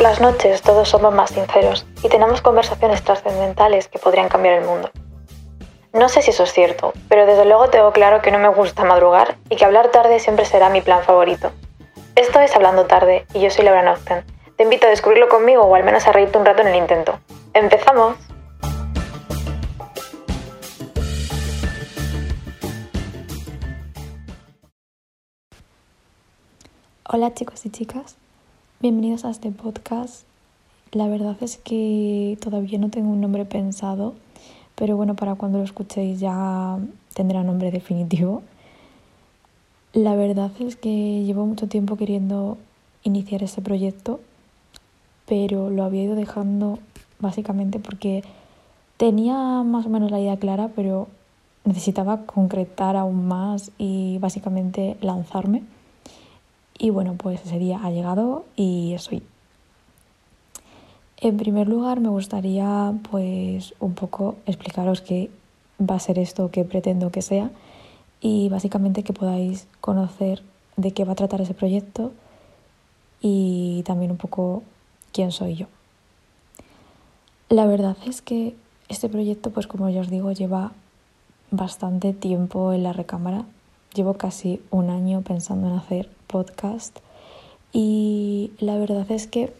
Las noches todos somos más sinceros y tenemos conversaciones trascendentales que podrían cambiar el mundo. No sé si eso es cierto, pero desde luego tengo claro que no me gusta madrugar y que hablar tarde siempre será mi plan favorito. Esto es Hablando Tarde y yo soy Laura Nocten. Te invito a descubrirlo conmigo o al menos a reírte un rato en el intento. ¡Empezamos! Hola chicos y chicas, bienvenidos a este podcast. La verdad es que todavía no tengo un nombre pensado, pero bueno, para cuando lo escuchéis ya tendrá nombre definitivo. La verdad es que llevo mucho tiempo queriendo iniciar este proyecto, pero lo había ido dejando básicamente porque tenía más o menos la idea clara, pero necesitaba concretar aún más y básicamente lanzarme. Y bueno, pues ese día ha llegado y estoy. En primer lugar, me gustaría pues un poco explicaros qué va a ser esto que pretendo que sea y básicamente que podáis conocer de qué va a tratar ese proyecto y también un poco quién soy yo. La verdad es que este proyecto, pues como ya os digo, lleva bastante tiempo en la recámara. Llevo casi un año pensando en hacer podcast y la verdad es que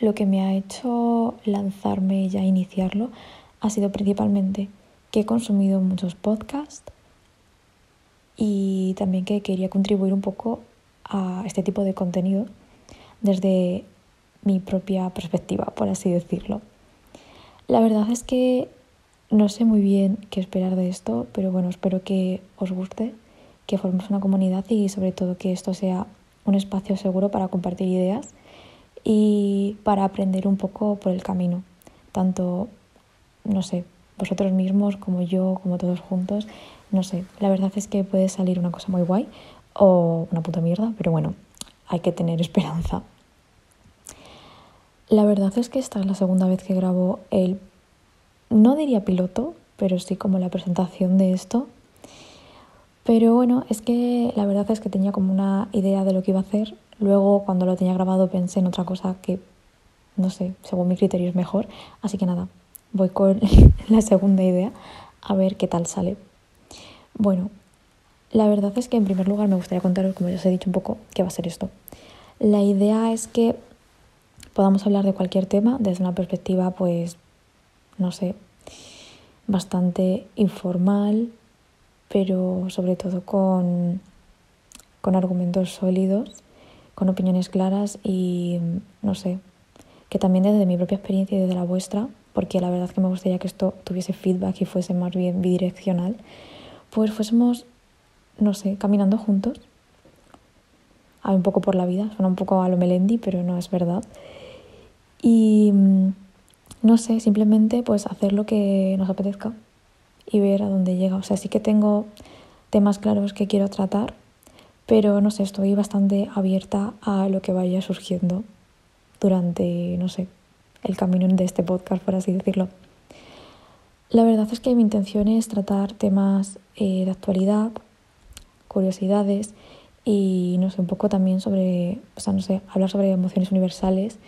lo que me ha hecho lanzarme ya iniciarlo ha sido principalmente que he consumido muchos podcasts y también que quería contribuir un poco a este tipo de contenido desde mi propia perspectiva, por así decirlo. La verdad es que no sé muy bien qué esperar de esto, pero bueno, espero que os guste que formemos una comunidad y sobre todo que esto sea un espacio seguro para compartir ideas y para aprender un poco por el camino, tanto, no sé, vosotros mismos como yo, como todos juntos, no sé, la verdad es que puede salir una cosa muy guay o una puta mierda, pero bueno, hay que tener esperanza. La verdad es que esta es la segunda vez que grabo el, no diría piloto, pero sí como la presentación de esto pero bueno, es que la verdad es que tenía como una idea de lo que iba a hacer. Luego, cuando lo tenía grabado, pensé en otra cosa que, no sé, según mi criterio es mejor. Así que nada, voy con la segunda idea a ver qué tal sale. Bueno, la verdad es que en primer lugar me gustaría contaros, como ya os he dicho un poco, qué va a ser esto. La idea es que podamos hablar de cualquier tema desde una perspectiva, pues, no sé, bastante informal, pero sobre todo con, con argumentos sólidos, con opiniones claras y, no sé, que también desde mi propia experiencia y desde la vuestra, porque la verdad que me gustaría que esto tuviese feedback y fuese más bien bidireccional, pues fuésemos, no sé, caminando juntos, a un poco por la vida, suena un poco a lo Melendi, pero no es verdad. Y no sé, simplemente pues hacer lo que nos apetezca y ver a dónde llega. O sea, sí que tengo temas claros que quiero tratar, pero no sé, estoy bastante abierta a lo que vaya surgiendo durante, no sé, el camino de este podcast, por así decirlo. La verdad es que mi intención es tratar temas eh, de actualidad, curiosidades y no sé, un poco también sobre, o sea, no sé, hablar sobre emociones universales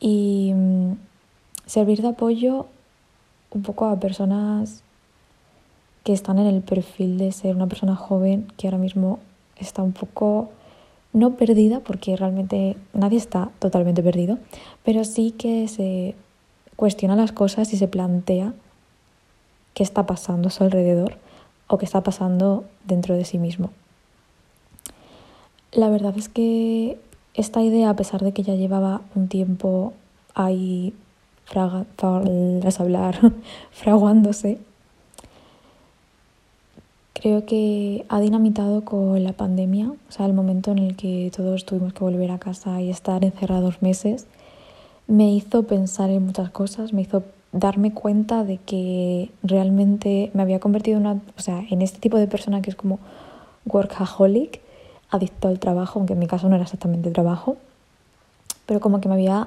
y mm, servir de apoyo un poco a personas que están en el perfil de ser una persona joven que ahora mismo está un poco no perdida, porque realmente nadie está totalmente perdido, pero sí que se cuestiona las cosas y se plantea qué está pasando a su alrededor o qué está pasando dentro de sí mismo. La verdad es que esta idea, a pesar de que ya llevaba un tiempo ahí fraga, hablar, fraguándose, Creo que ha dinamitado con la pandemia, o sea, el momento en el que todos tuvimos que volver a casa y estar encerrados meses, me hizo pensar en muchas cosas, me hizo darme cuenta de que realmente me había convertido en, una, o sea, en este tipo de persona que es como workaholic, adicto al trabajo, aunque en mi caso no era exactamente trabajo, pero como que me había,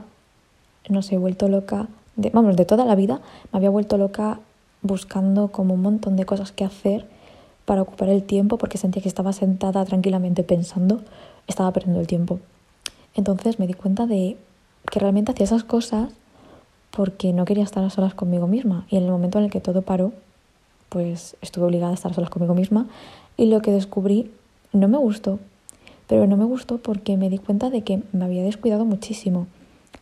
no sé, vuelto loca, de, vamos, de toda la vida, me había vuelto loca buscando como un montón de cosas que hacer para ocupar el tiempo porque sentía que estaba sentada tranquilamente pensando, estaba perdiendo el tiempo. Entonces me di cuenta de que realmente hacía esas cosas porque no quería estar a solas conmigo misma. Y en el momento en el que todo paró, pues estuve obligada a estar a solas conmigo misma y lo que descubrí no me gustó. Pero no me gustó porque me di cuenta de que me había descuidado muchísimo.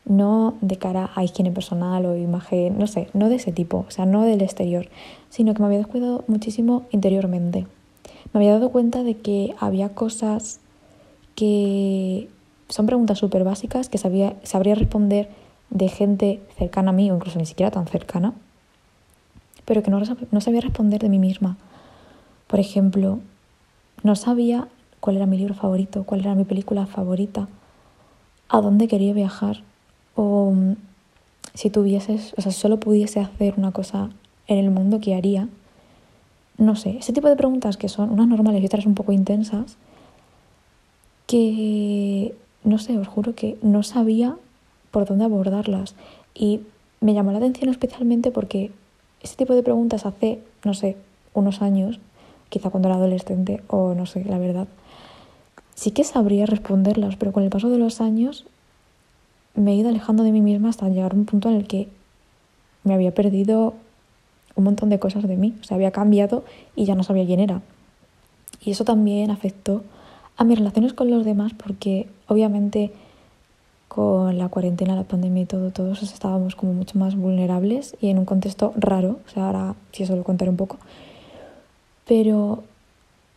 No de cara a higiene personal o imagen, no sé, no de ese tipo, o sea, no del exterior, sino que me había descuidado muchísimo interiormente. Me había dado cuenta de que había cosas que son preguntas súper básicas que sabía, sabría responder de gente cercana a mí o incluso ni siquiera tan cercana, pero que no, no sabía responder de mí misma. Por ejemplo, no sabía cuál era mi libro favorito, cuál era mi película favorita, a dónde quería viajar o mm, si tuvieses, o sea, solo pudiese hacer una cosa en el mundo, ¿qué haría? No sé, ese tipo de preguntas que son unas normales y otras un poco intensas, que no sé, os juro que no sabía por dónde abordarlas. Y me llamó la atención especialmente porque ese tipo de preguntas hace, no sé, unos años, quizá cuando era adolescente o no sé, la verdad, sí que sabría responderlas, pero con el paso de los años me he ido alejando de mí misma hasta llegar a un punto en el que me había perdido un montón de cosas de mí, o sea, había cambiado y ya no sabía quién era. Y eso también afectó a mis relaciones con los demás porque obviamente con la cuarentena, la pandemia y todo, todos estábamos como mucho más vulnerables y en un contexto raro, o sea, ahora sí eso lo contaré un poco. Pero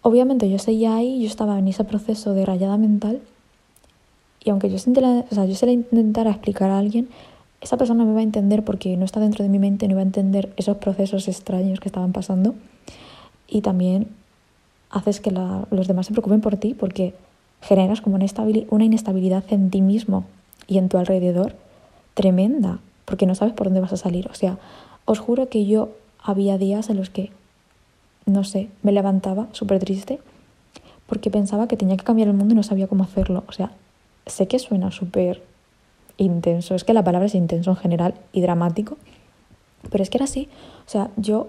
obviamente yo seguía ahí, yo estaba en ese proceso de rayada mental y aunque yo se, la intentara explicar a alguien, esa persona me va a entender porque no está dentro de mi mente, no va a entender esos procesos extraños que estaban pasando. Y también haces que los demás se preocupen por ti porque generas como una, una inestabilidad en ti mismo y en tu alrededor tremenda, porque no sabes por dónde vas a salir. O sea, os juro que yo había días en los que, no sé, me levantaba súper triste porque pensaba que tenía que cambiar el mundo y no sabía cómo hacerlo. O sea, sé que suena súper intenso, es que la palabra es intenso en general y dramático, pero es que era así. O sea, yo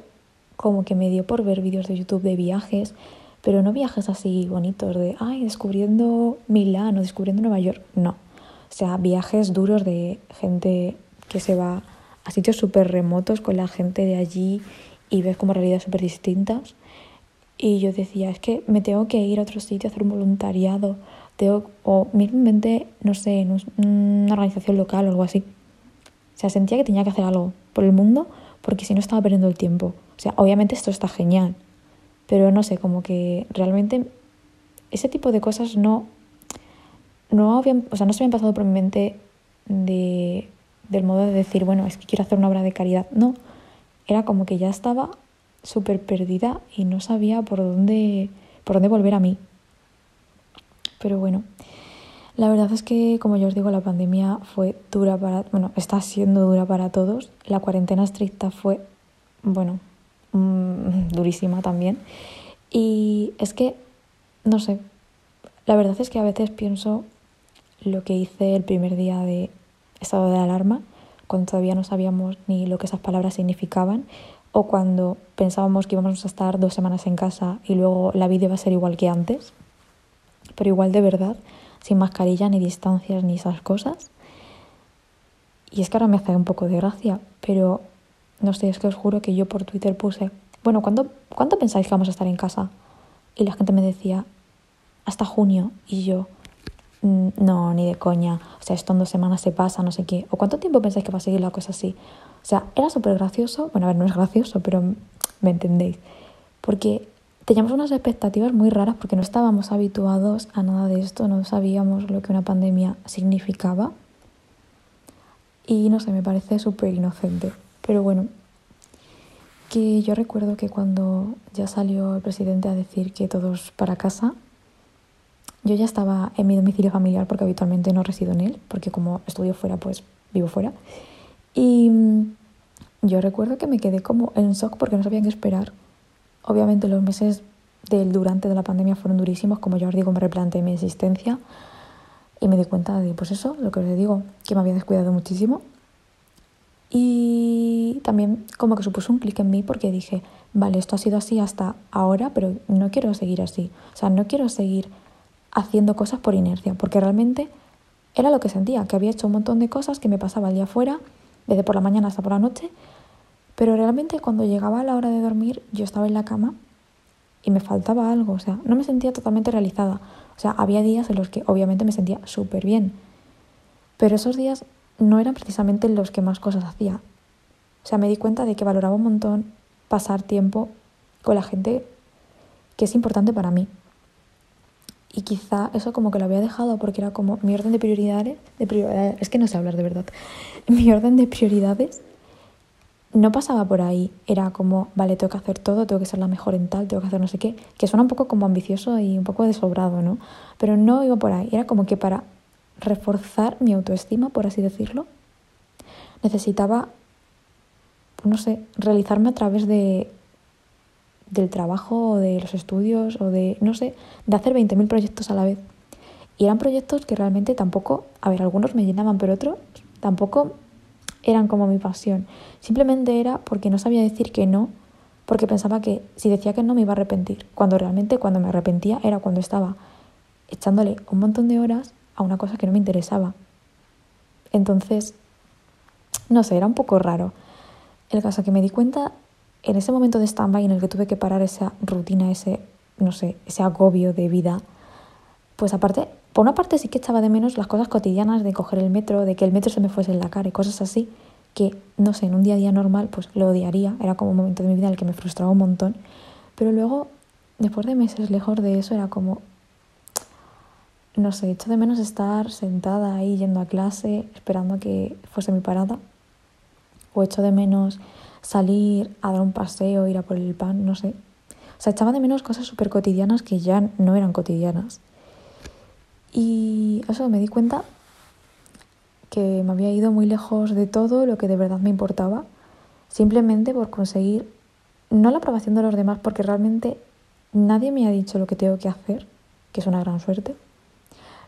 como que me dio por ver vídeos de YouTube de viajes, pero no viajes así bonitos de, ay, descubriendo Milán o descubriendo Nueva York, no. O sea, viajes duros de gente que se va a sitios súper remotos con la gente de allí y ves como realidades súper distintas. Y yo decía, es que me tengo que ir a otro sitio a hacer un voluntariado, tengo, o mismamente, no sé, en una organización local o algo así. O sea, sentía que tenía que hacer algo por el mundo porque si no estaba perdiendo el tiempo. O sea, obviamente esto está genial, pero no sé, como que realmente ese tipo de cosas no no habían, o sea, no se habían pasado por mi mente de, del modo de decir, bueno, es que quiero hacer una obra de caridad. No, era como que ya estaba súper perdida y no sabía por dónde, por dónde volver a mí. Pero bueno, la verdad es que, como ya os digo, la pandemia fue dura para, bueno, está siendo dura para todos. La cuarentena estricta fue, bueno, mm, durísima también. Y es que, no sé, la verdad es que a veces pienso lo que hice el primer día de estado de alarma, cuando todavía no sabíamos ni lo que esas palabras significaban, o cuando pensábamos que íbamos a estar dos semanas en casa y luego la vida iba a ser igual que antes, pero igual de verdad, sin mascarilla, ni distancias, ni esas cosas. Y es que ahora me hace un poco de gracia, pero no sé, es que os juro que yo por Twitter puse, bueno, ¿cuándo, ¿cuánto pensáis que vamos a estar en casa? Y la gente me decía, hasta junio. Y yo, Mm, no, ni de coña, o sea, esto en dos semanas se pasa, no sé qué, o cuánto tiempo pensáis que va a seguir la cosa así. O sea, era súper gracioso, bueno, a ver, no es gracioso, pero me entendéis, porque teníamos unas expectativas muy raras porque no estábamos habituados a nada de esto, no sabíamos lo que una pandemia significaba. Y no sé, me parece súper inocente. Pero bueno, que yo recuerdo que cuando ya salió el presidente a decir que todos para casa, yo ya estaba en mi domicilio familiar porque habitualmente no resido en él, porque como estudio fuera, pues vivo fuera. Y mm, yo recuerdo que me quedé como en shock porque no sabía qué esperar. Obviamente los meses del durante de la pandemia fueron durísimos, como ya os digo, me replanteé mi existencia y me di cuenta de, pues eso, lo que os digo, que me había descuidado muchísimo. Y también como que supuso un clic en mí porque dije, vale, esto ha sido así hasta ahora, pero no quiero seguir así. O sea, no quiero seguir haciendo cosas por inercia, porque realmente era lo que sentía, que había hecho un montón de cosas, que me pasaba el día fuera, desde por la mañana hasta por la noche, pero realmente cuando llegaba a la hora de dormir yo estaba en la cama y me faltaba algo, o sea, no me sentía totalmente realizada. O sea, había días en los que obviamente me sentía súper bien, pero esos días no eran precisamente los que más cosas hacía. O sea, me di cuenta de que valoraba un montón pasar tiempo con la gente que es importante para mí. Y quizá eso como que lo había dejado porque era como mi orden de prioridades, de prioridades, es que no sé hablar de verdad, mi orden de prioridades no pasaba por ahí, era como, vale, tengo que hacer todo, tengo que ser la mejor en tal, tengo que hacer no sé qué, que suena un poco como ambicioso y un poco desobrado, ¿no? Pero no iba por ahí, era como que para reforzar mi autoestima, por así decirlo, necesitaba, no sé, realizarme a través de del trabajo o de los estudios o de, no sé, de hacer 20.000 proyectos a la vez. Y eran proyectos que realmente tampoco, a ver, algunos me llenaban, pero otros tampoco eran como mi pasión. Simplemente era porque no sabía decir que no, porque pensaba que si decía que no me iba a arrepentir. Cuando realmente cuando me arrepentía era cuando estaba echándole un montón de horas a una cosa que no me interesaba. Entonces, no sé, era un poco raro. El caso que me di cuenta en ese momento de stand-by en el que tuve que parar esa rutina, ese, no sé, ese agobio de vida, pues aparte, por una parte sí que echaba de menos las cosas cotidianas de coger el metro, de que el metro se me fuese en la cara y cosas así, que, no sé, en un día a día normal, pues lo odiaría, era como un momento de mi vida en el que me frustraba un montón, pero luego, después de meses lejos de eso, era como, no sé, echo de menos estar sentada ahí yendo a clase, esperando a que fuese mi parada, o echo de menos salir a dar un paseo, ir a por el pan, no sé. O sea, echaba de menos cosas súper cotidianas que ya no eran cotidianas. Y eso me di cuenta que me había ido muy lejos de todo lo que de verdad me importaba, simplemente por conseguir no la aprobación de los demás, porque realmente nadie me ha dicho lo que tengo que hacer, que es una gran suerte,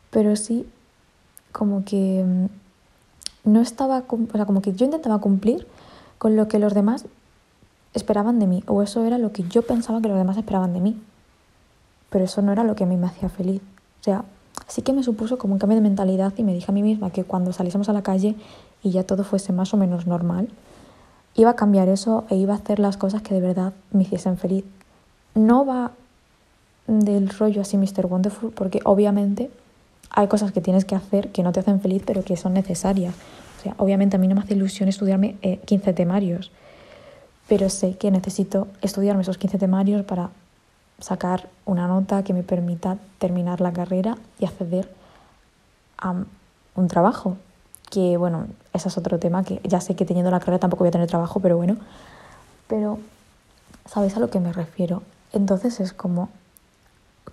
pero sí como que mm, no estaba, o sea, como que yo intentaba cumplir con lo que los demás esperaban de mí, o eso era lo que yo pensaba que los demás esperaban de mí. Pero eso no era lo que a mí me hacía feliz. O sea, sí que me supuso como un cambio de mentalidad y me dije a mí misma que cuando saliésemos a la calle y ya todo fuese más o menos normal, iba a cambiar eso e iba a hacer las cosas que de verdad me hiciesen feliz. No va del rollo así Mr. Wonderful, porque obviamente hay cosas que tienes que hacer que no te hacen feliz, pero que son necesarias. O sea, obviamente a mí no me hace ilusión estudiarme 15 eh, temarios, pero sé que necesito estudiarme esos 15 temarios para sacar una nota que me permita terminar la carrera y acceder a un trabajo. Que bueno, ese es otro tema que ya sé que teniendo la carrera tampoco voy a tener trabajo, pero bueno. Pero, ¿sabéis a lo que me refiero? Entonces es como,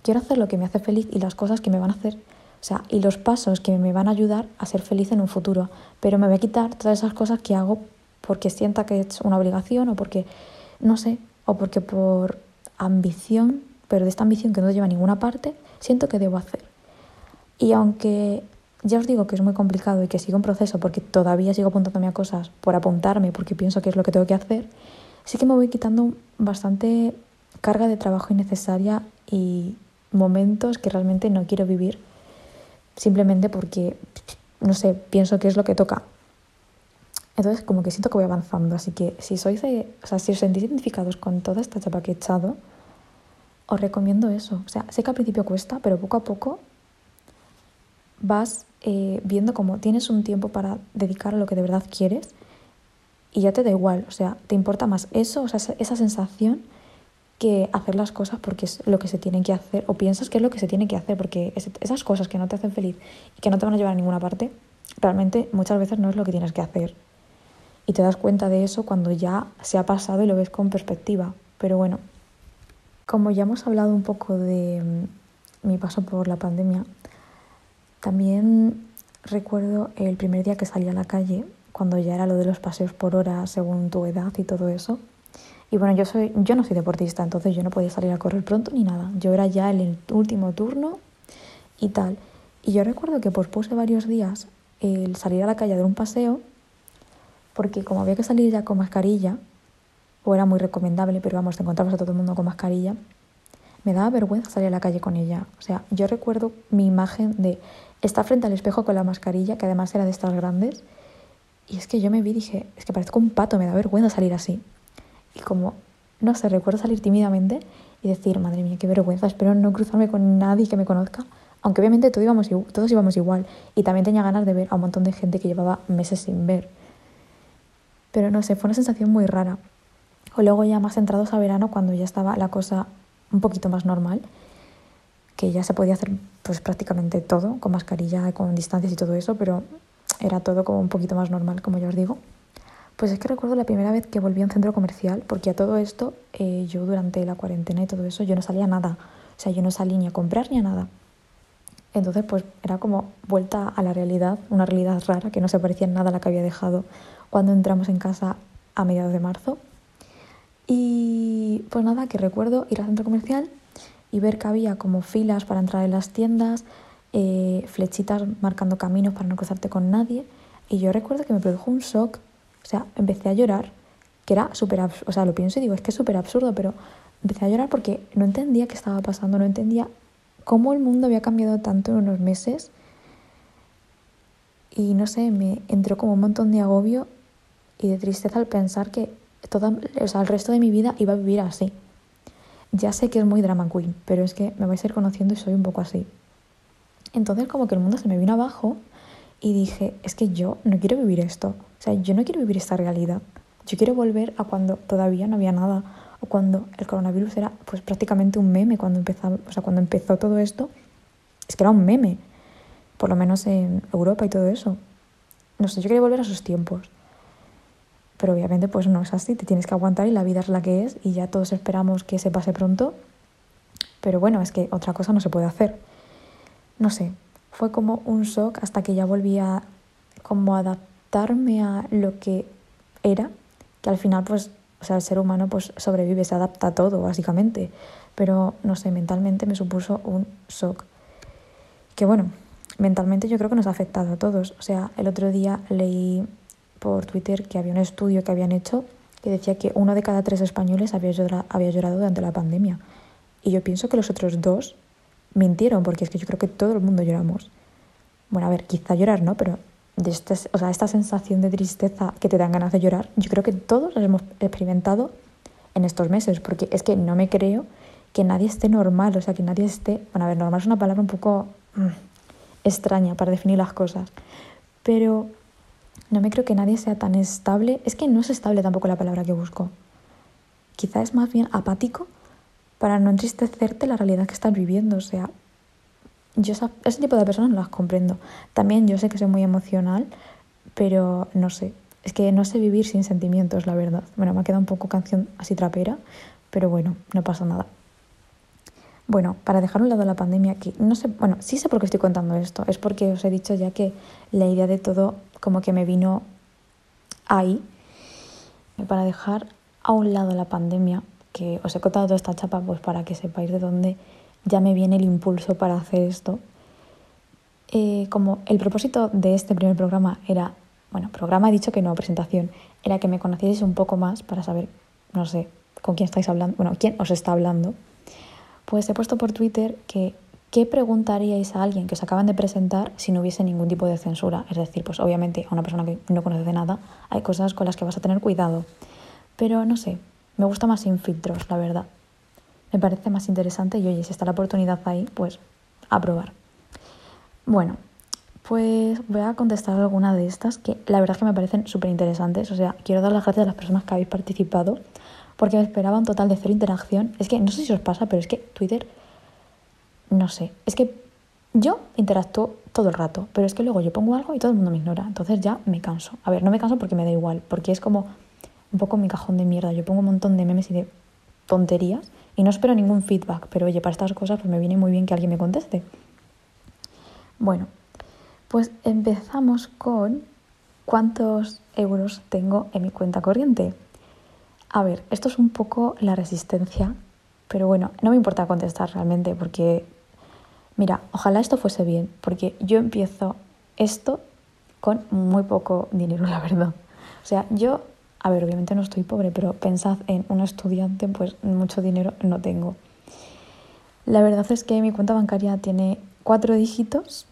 quiero hacer lo que me hace feliz y las cosas que me van a hacer o sea, y los pasos que me van a ayudar a ser feliz en un futuro. Pero me voy a quitar todas esas cosas que hago porque sienta que es una obligación o porque, no sé, o porque por ambición, pero de esta ambición que no lleva a ninguna parte, siento que debo hacer. Y aunque ya os digo que es muy complicado y que sigo un proceso porque todavía sigo apuntándome a cosas por apuntarme porque pienso que es lo que tengo que hacer, sí que me voy quitando bastante carga de trabajo innecesaria y momentos que realmente no quiero vivir simplemente porque, no sé, pienso que es lo que toca. Entonces, como que siento que voy avanzando. Así que si sois, o sea, si os sentís identificados con toda esta chapa que he echado, os recomiendo eso. O sea, sé que al principio cuesta, pero poco a poco vas eh, viendo cómo tienes un tiempo para dedicar a lo que de verdad quieres y ya te da igual. O sea, te importa más eso, o sea, esa sensación que hacer las cosas porque es lo que se tiene que hacer o piensas que es lo que se tiene que hacer porque esas cosas que no te hacen feliz y que no te van a llevar a ninguna parte, realmente muchas veces no es lo que tienes que hacer. Y te das cuenta de eso cuando ya se ha pasado y lo ves con perspectiva. Pero bueno, como ya hemos hablado un poco de mm, mi paso por la pandemia, también recuerdo el primer día que salí a la calle, cuando ya era lo de los paseos por hora según tu edad y todo eso y bueno, yo, soy, yo no soy deportista, entonces yo no podía salir a correr pronto ni nada. Yo era ya el último turno y tal. Y yo recuerdo que pospuse varios días el salir a la calle de un paseo, porque como había que salir ya con mascarilla, o era muy recomendable, pero vamos, te encontrabas a todo el mundo con mascarilla, me daba vergüenza salir a la calle con ella. O sea, yo recuerdo mi imagen de estar frente al espejo con la mascarilla, que además era de estas grandes, y es que yo me vi y dije, es que parezco un pato, me da vergüenza salir así. Y como, no sé, recuerdo salir tímidamente y decir, madre mía, qué vergüenza, espero no cruzarme con nadie que me conozca. Aunque obviamente todos íbamos, todos íbamos igual. Y también tenía ganas de ver a un montón de gente que llevaba meses sin ver. Pero no sé, fue una sensación muy rara. O luego ya más entrados a verano, cuando ya estaba la cosa un poquito más normal, que ya se podía hacer pues prácticamente todo, con mascarilla, con distancias y todo eso, pero era todo como un poquito más normal, como ya os digo. Pues es que recuerdo la primera vez que volví a un centro comercial, porque a todo esto, eh, yo durante la cuarentena y todo eso, yo no salía a nada. O sea, yo no salí ni a comprar ni a nada. Entonces, pues era como vuelta a la realidad, una realidad rara que no se parecía en nada a la que había dejado cuando entramos en casa a mediados de marzo. Y pues nada, que recuerdo ir al centro comercial y ver que había como filas para entrar en las tiendas, eh, flechitas marcando caminos para no cruzarte con nadie. Y yo recuerdo que me produjo un shock, o sea, empecé a llorar, que era súper o sea, lo pienso y digo, es que es súper absurdo, pero empecé a llorar porque no entendía qué estaba pasando, no entendía cómo el mundo había cambiado tanto en unos meses. Y no sé, me entró como un montón de agobio y de tristeza al pensar que toda, o sea, el resto de mi vida iba a vivir así. Ya sé que es muy drama queen, pero es que me vais a ir conociendo y soy un poco así. Entonces como que el mundo se me vino abajo y dije, es que yo no quiero vivir esto. O sea, yo no quiero vivir esta realidad. Yo quiero volver a cuando todavía no había nada o cuando el coronavirus era pues prácticamente un meme cuando empezó, o sea, cuando empezó todo esto. Es que era un meme, por lo menos en Europa y todo eso. No sé, yo quería volver a esos tiempos. Pero obviamente pues no es así, te tienes que aguantar y la vida es la que es y ya todos esperamos que se pase pronto. Pero bueno, es que otra cosa no se puede hacer no sé, fue como un shock hasta que ya volví a como adaptarme a lo que era, que al final pues, o sea, el ser humano pues sobrevive, se adapta a todo básicamente, pero no sé, mentalmente me supuso un shock. Que bueno, mentalmente yo creo que nos ha afectado a todos. O sea, el otro día leí por Twitter que había un estudio que habían hecho que decía que uno de cada tres españoles había llorado, había llorado durante la pandemia. Y yo pienso que los otros dos mintieron, porque es que yo creo que todo el mundo lloramos. Bueno, a ver, quizá llorar no, pero de este, o sea, esta sensación de tristeza que te dan ganas de llorar, yo creo que todos la hemos experimentado en estos meses, porque es que no me creo que nadie esté normal, o sea, que nadie esté, bueno, a ver, normal es una palabra un poco mm, extraña para definir las cosas, pero no me creo que nadie sea tan estable, es que no es estable tampoco la palabra que busco, quizá es más bien apático para no entristecerte la realidad que estás viviendo. O sea, yo ese tipo de personas no las comprendo. También yo sé que soy muy emocional, pero no sé. Es que no sé vivir sin sentimientos, la verdad. Bueno, me ha quedado un poco canción así trapera, pero bueno, no pasa nada. Bueno, para dejar un lado la pandemia, que no sé, bueno, sí sé por qué estoy contando esto. Es porque os he dicho ya que la idea de todo como que me vino ahí. Para dejar a un lado la pandemia, que os he contado toda esta chapa pues para que sepáis de dónde ya me viene el impulso para hacer esto. Eh, como el propósito de este primer programa era, bueno, programa he dicho que no, presentación, era que me conocieseis un poco más para saber, no sé, con quién estáis hablando, bueno, quién os está hablando. Pues he puesto por Twitter que ¿qué preguntaríais a alguien que os acaban de presentar si no hubiese ningún tipo de censura? Es decir, pues obviamente a una persona que no conoce de nada hay cosas con las que vas a tener cuidado. Pero no sé, me gusta más sin filtros, la verdad. Me parece más interesante y oye, si está la oportunidad ahí, pues a probar. Bueno, pues voy a contestar alguna de estas que la verdad es que me parecen súper interesantes. O sea, quiero dar las gracias a las personas que habéis participado porque me esperaba un total de cero interacción. Es que no sé si os pasa, pero es que Twitter, no sé, es que yo interactúo todo el rato, pero es que luego yo pongo algo y todo el mundo me ignora. Entonces ya me canso. A ver, no me canso porque me da igual, porque es como un poco mi cajón de mierda. Yo pongo un montón de memes y de tonterías y no espero ningún feedback, pero oye, para estas cosas pues me viene muy bien que alguien me conteste. Bueno, pues empezamos con cuántos euros tengo en mi cuenta corriente. A ver, esto es un poco la resistencia, pero bueno, no me importa contestar realmente porque, mira, ojalá esto fuese bien, porque yo empiezo esto con muy poco dinero, la verdad. O sea, yo a ver, obviamente no estoy pobre, pero pensad en un estudiante, pues mucho dinero no tengo. La verdad es que mi cuenta bancaria tiene cuatro dígitos,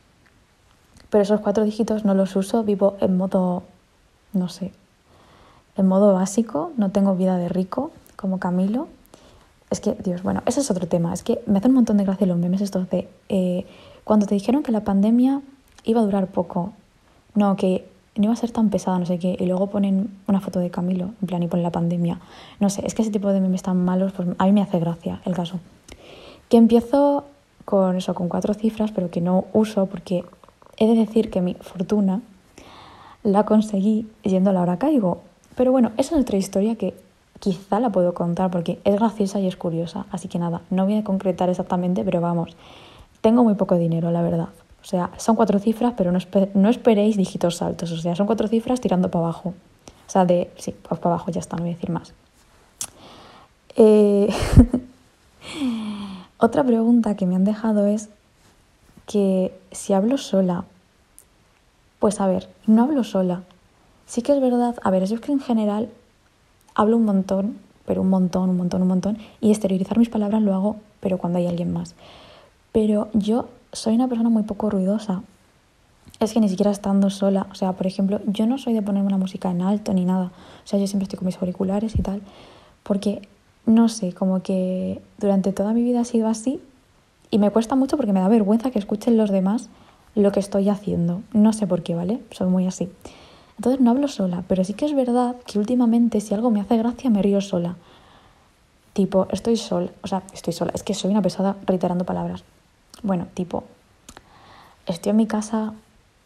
pero esos cuatro dígitos no los uso, vivo en modo, no sé, en modo básico, no tengo vida de rico como Camilo. Es que, Dios, bueno, ese es otro tema. Es que me hace un montón de gracia los memes estos de eh, cuando te dijeron que la pandemia iba a durar poco, no, que no iba a ser tan pesada, no sé qué, y luego ponen una foto de Camilo, en plan, y ponen la pandemia. No sé, es que ese tipo de memes tan malos, pues a mí me hace gracia el caso. Que empiezo con eso, con cuatro cifras, pero que no uso porque he de decir que mi fortuna la conseguí yendo a la hora caigo. Pero bueno, esa es otra historia que quizá la puedo contar porque es graciosa y es curiosa. Así que nada, no voy a concretar exactamente, pero vamos, tengo muy poco dinero, la verdad. O sea, son cuatro cifras, pero no, no esperéis dígitos altos. O sea, son cuatro cifras tirando para abajo. O sea, de... Sí, pues para abajo ya está, no voy a decir más. Eh... Otra pregunta que me han dejado es que si hablo sola, pues a ver, no hablo sola. Sí que es verdad, a ver, es que en general hablo un montón, pero un montón, un montón, un montón, y exteriorizar mis palabras lo hago, pero cuando hay alguien más. Pero yo soy una persona muy poco ruidosa. Es que ni siquiera estando sola, o sea, por ejemplo, yo no soy de ponerme la música en alto ni nada. O sea, yo siempre estoy con mis auriculares y tal, porque no sé, como que durante toda mi vida ha sido así y me cuesta mucho porque me da vergüenza que escuchen los demás lo que estoy haciendo. No sé por qué, ¿vale? Soy muy así. Entonces no hablo sola, pero sí que es verdad que últimamente si algo me hace gracia me río sola. Tipo, estoy sola, o sea, estoy sola, es que soy una pesada reiterando palabras. Bueno, tipo, estoy en mi casa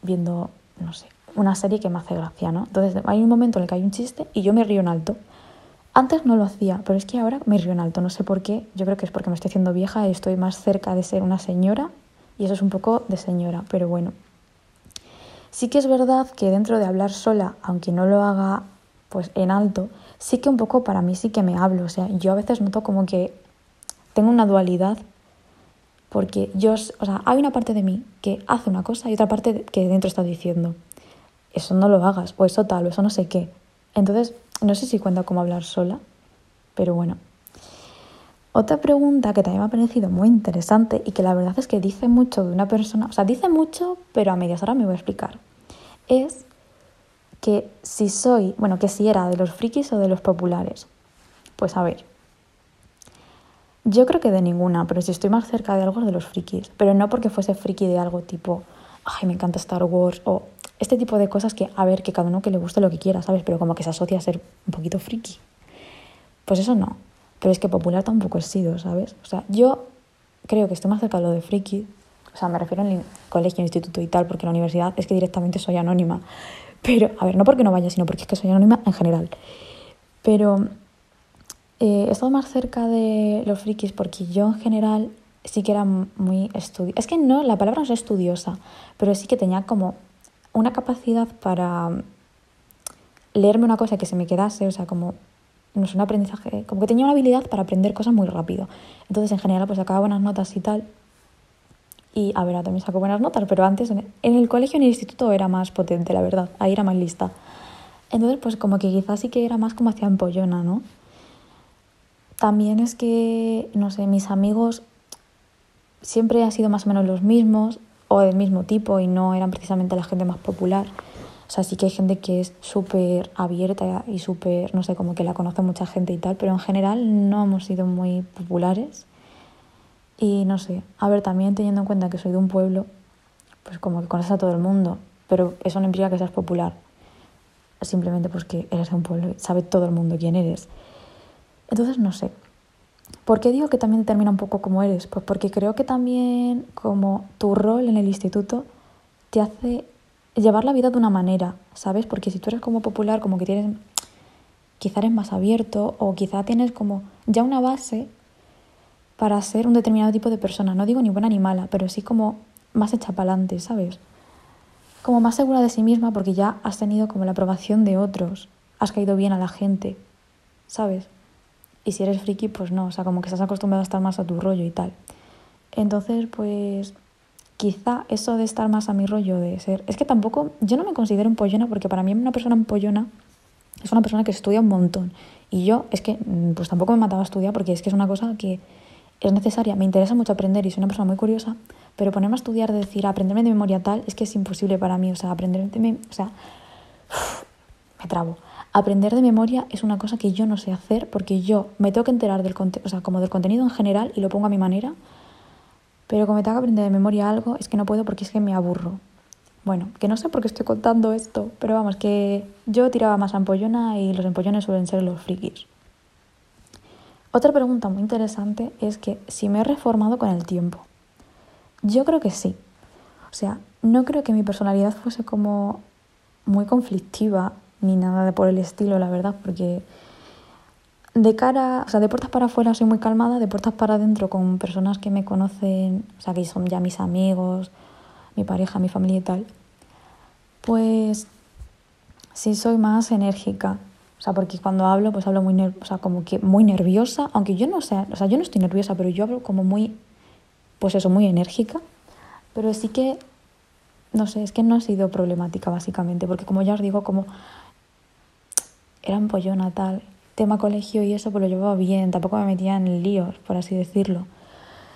viendo, no sé, una serie que me hace gracia, ¿no? Entonces hay un momento en el que hay un chiste y yo me río en alto. Antes no lo hacía, pero es que ahora me río en alto, no sé por qué. Yo creo que es porque me estoy haciendo vieja y estoy más cerca de ser una señora y eso es un poco de señora, pero bueno. Sí que es verdad que dentro de hablar sola, aunque no lo haga pues en alto, sí que un poco para mí sí que me hablo, o sea, yo a veces noto como que tengo una dualidad porque yo, o sea, hay una parte de mí que hace una cosa y otra parte que dentro está diciendo, eso no lo hagas, o eso tal, o eso no sé qué. Entonces, no sé si cuenta como hablar sola, pero bueno. Otra pregunta que también me ha parecido muy interesante y que la verdad es que dice mucho de una persona, o sea, dice mucho, pero a medias ahora me voy a explicar, es que si soy, bueno, que si era de los frikis o de los populares. Pues a ver, yo creo que de ninguna, pero si estoy más cerca de algo de los frikis, pero no porque fuese friki de algo tipo, ay, me encanta Star Wars o este tipo de cosas que, a ver, que cada uno que le guste lo que quiera, ¿sabes? Pero como que se asocia a ser un poquito friki. Pues eso no. Pero es que popular tampoco he sido, ¿sabes? O sea, yo creo que estoy más cerca de lo de friki. O sea, me refiero al colegio, instituto y tal, porque la universidad es que directamente soy anónima. Pero, a ver, no porque no vaya, sino porque es que soy anónima en general. Pero eh, he estado más cerca de los frikis porque yo en general sí que era muy estudiosa. Es que no, la palabra no es estudiosa, pero sí que tenía como una capacidad para leerme una cosa que se me quedase, o sea, como no es un aprendizaje, como que tenía una habilidad para aprender cosas muy rápido. Entonces, en general, pues sacaba buenas notas y tal. Y a ver, también saco buenas notas, pero antes en el colegio, en el instituto era más potente, la verdad. Ahí era más lista. Entonces, pues como que quizás sí que era más como hacia empollona, ¿no? También es que, no sé, mis amigos siempre han sido más o menos los mismos o del mismo tipo y no eran precisamente la gente más popular. O sea, sí que hay gente que es súper abierta y súper, no sé, como que la conoce mucha gente y tal, pero en general no hemos sido muy populares. Y no sé, a ver, también teniendo en cuenta que soy de un pueblo, pues como que conoces a todo el mundo, pero eso no implica que seas popular. Simplemente pues que eres de un pueblo sabe todo el mundo quién eres. Entonces, no sé, ¿Por qué digo que también determina un poco cómo eres? Pues porque creo que también como tu rol en el instituto te hace llevar la vida de una manera, ¿sabes? Porque si tú eres como popular, como que tienes, quizá eres más abierto o quizá tienes como ya una base para ser un determinado tipo de persona. No digo ni buena ni mala, pero sí como más hecha para adelante, ¿sabes? Como más segura de sí misma porque ya has tenido como la aprobación de otros, has caído bien a la gente, ¿sabes? Y si eres friki, pues no, o sea, como que estás acostumbrado a estar más a tu rollo y tal. Entonces, pues quizá eso de estar más a mi rollo, de ser... Es que tampoco, yo no me considero un pollona porque para mí una persona pollona es una persona que estudia un montón. Y yo es que, mm, pues tampoco me mataba estudiar porque es que es una cosa que es necesaria, me interesa mucho aprender y soy una persona muy curiosa, pero ponerme a estudiar, de decir, aprenderme de memoria tal, es que es imposible para mí, o sea, aprender de o sea, me trabo. Aprender de memoria es una cosa que yo no sé hacer porque yo me tengo que enterar del, como del contenido en general y lo pongo a mi manera, pero como me tengo que aprender de memoria algo, es que no puedo porque es que me aburro. Bueno, que no sé por qué estoy contando esto, pero vamos, que yo tiraba más ampollona y los empollones suelen ser los frikis. Otra pregunta muy interesante es que si me he reformado con el tiempo. Yo creo que sí. O sea, no creo que mi personalidad fuese como muy conflictiva ni nada de por el estilo, la verdad, porque de cara, o sea, de puertas para afuera soy muy calmada, de puertas para adentro con personas que me conocen, o sea, que son ya mis amigos, mi pareja, mi familia y tal, pues sí soy más enérgica. O sea, porque cuando hablo, pues hablo muy, o sea, como que muy nerviosa, aunque yo no sé, o sea, yo no estoy nerviosa, pero yo hablo como muy, pues eso, muy enérgica. Pero sí que, no sé, es que no ha sido problemática básicamente, porque como ya os digo, como era un pollo natal, tema colegio y eso, pues lo llevaba bien, tampoco me metía en líos, por así decirlo.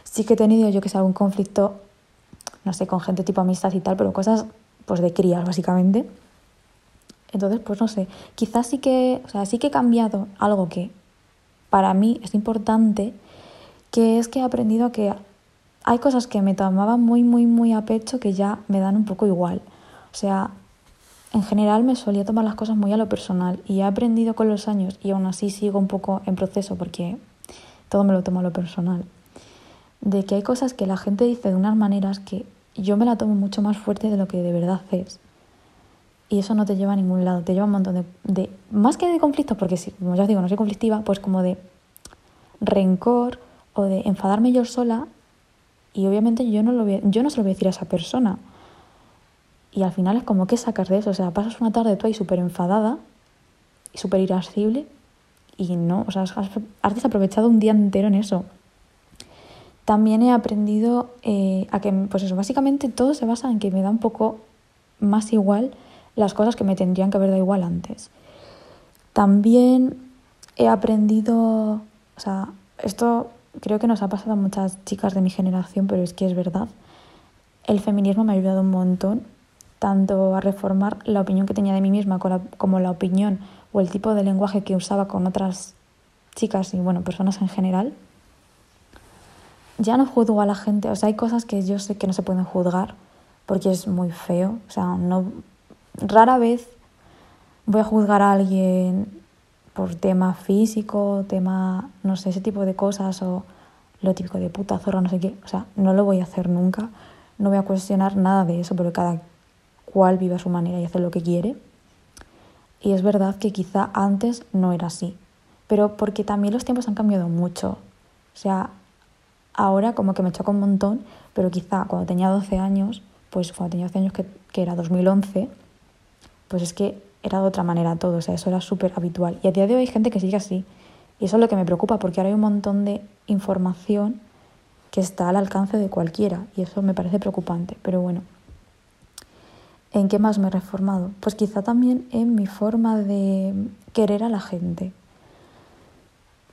Sí que he tenido, yo que sé, algún conflicto, no sé, con gente tipo amistad y tal, pero cosas, pues de crías, básicamente. Entonces, pues no sé, quizás sí que, o sea, sí que he cambiado algo que para mí es importante, que es que he aprendido que hay cosas que me tomaban muy, muy, muy a pecho que ya me dan un poco igual. O sea, en general me solía tomar las cosas muy a lo personal y he aprendido con los años y aún así sigo un poco en proceso porque todo me lo tomo a lo personal. De que hay cosas que la gente dice de unas maneras que yo me la tomo mucho más fuerte de lo que de verdad es y eso no te lleva a ningún lado, te lleva a un montón de, más que de conflictos, porque si, como ya os digo, no soy conflictiva, pues como de rencor o de enfadarme yo sola y obviamente yo no, lo yo no se lo voy a decir a esa persona. Y al final es como que sacas de eso, o sea, pasas una tarde tú ahí súper enfadada y súper irascible y no, o sea, has, has, desaprovechado un día entero en eso. También he aprendido eh, a que, pues eso, básicamente todo se basa en que me da un poco más igual las cosas que me tendrían que haber dado igual antes. También he aprendido, o sea, esto creo que nos ha pasado a muchas chicas de mi generación, pero es que es verdad. El feminismo me ha ayudado un montón, tanto a reformar la opinión que tenía de mí misma como la opinión o el tipo de lenguaje que usaba con otras chicas y bueno, personas en general. Ya no juzgo a la gente, o sea, hay cosas que yo sé que no se pueden juzgar porque es muy feo, o sea, no rara vez voy a juzgar a alguien por tema físico, tema, no sé, ese tipo de cosas o lo típico de puta zorra, no sé qué. O sea, no lo voy a hacer nunca. No voy a cuestionar nada de eso, porque cada cual vive su manera y hace lo que quiere. Y es verdad que quizá antes no era así, pero porque también los tiempos han cambiado mucho. O sea, ahora como que me choca un montón, pero quizá cuando tenía 12 años, pues cuando tenía 12 años que, que era 2011, pues es que era de otra manera todo, o sea, eso era súper habitual. Y a día de hoy hay gente que sigue así. Y eso es lo que me preocupa, porque ahora hay un montón de información que está al alcance de cualquiera, y eso me parece preocupante. Pero bueno, ¿en qué más me he reformado? Pues quizá también en mi forma de querer a la gente.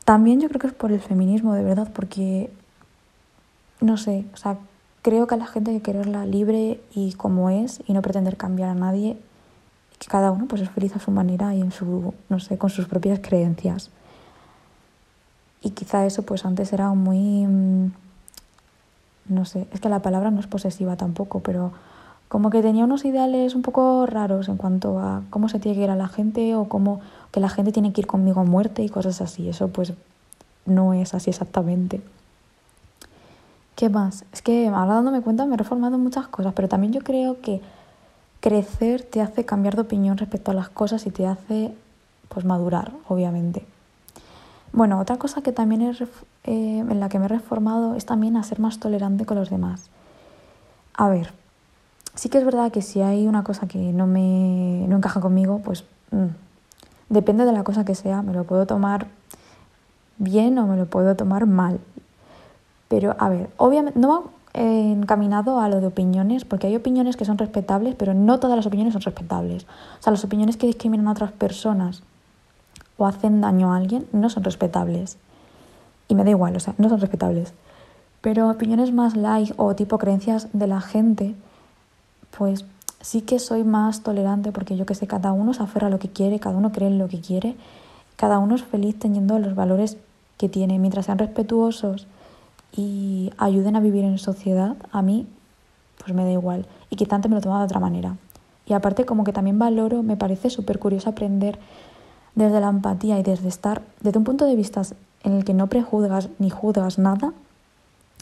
También yo creo que es por el feminismo, de verdad, porque, no sé, o sea, creo que a la gente hay que quererla libre y como es y no pretender cambiar a nadie que cada uno pues es feliz a su manera y en su, no sé, con sus propias creencias. Y quizá eso pues antes era muy, mm, no sé, es que la palabra no es posesiva tampoco, pero como que tenía unos ideales un poco raros en cuanto a cómo se tiene que ir a la gente o cómo que la gente tiene que ir conmigo a muerte y cosas así. Eso pues no es así exactamente. ¿Qué más? Es que ahora dándome cuenta me he reformado muchas cosas, pero también yo creo que crecer te hace cambiar de opinión respecto a las cosas y te hace pues madurar, obviamente. Bueno, otra cosa que también eh, en la que me he reformado es también a ser más tolerante con los demás. A ver, sí que es verdad que si hay una cosa que no me no encaja conmigo, pues mm, depende de la cosa que sea, me lo puedo tomar bien o me lo puedo tomar mal. Pero a ver, obviamente no encaminado a lo de opiniones, porque hay opiniones que son respetables, pero no todas las opiniones son respetables. O sea, las opiniones que discriminan a otras personas o hacen daño a alguien no son respetables. y me da igual, o sea, no son respetables. Pero opiniones más light o tipo creencias de la gente, pues sí que soy más tolerante porque yo que sé, cada uno se aferra a lo que quiere, cada uno cree en lo que quiere, cada uno es feliz teniendo los valores que tiene, mientras sean respetuosos y ayuden a vivir en sociedad, a mí pues me da igual. Y quizá antes me lo tomaba de otra manera. Y aparte como que también valoro, me parece súper curioso aprender desde la empatía y desde estar, desde un punto de vista en el que no prejuzgas ni juzgas nada,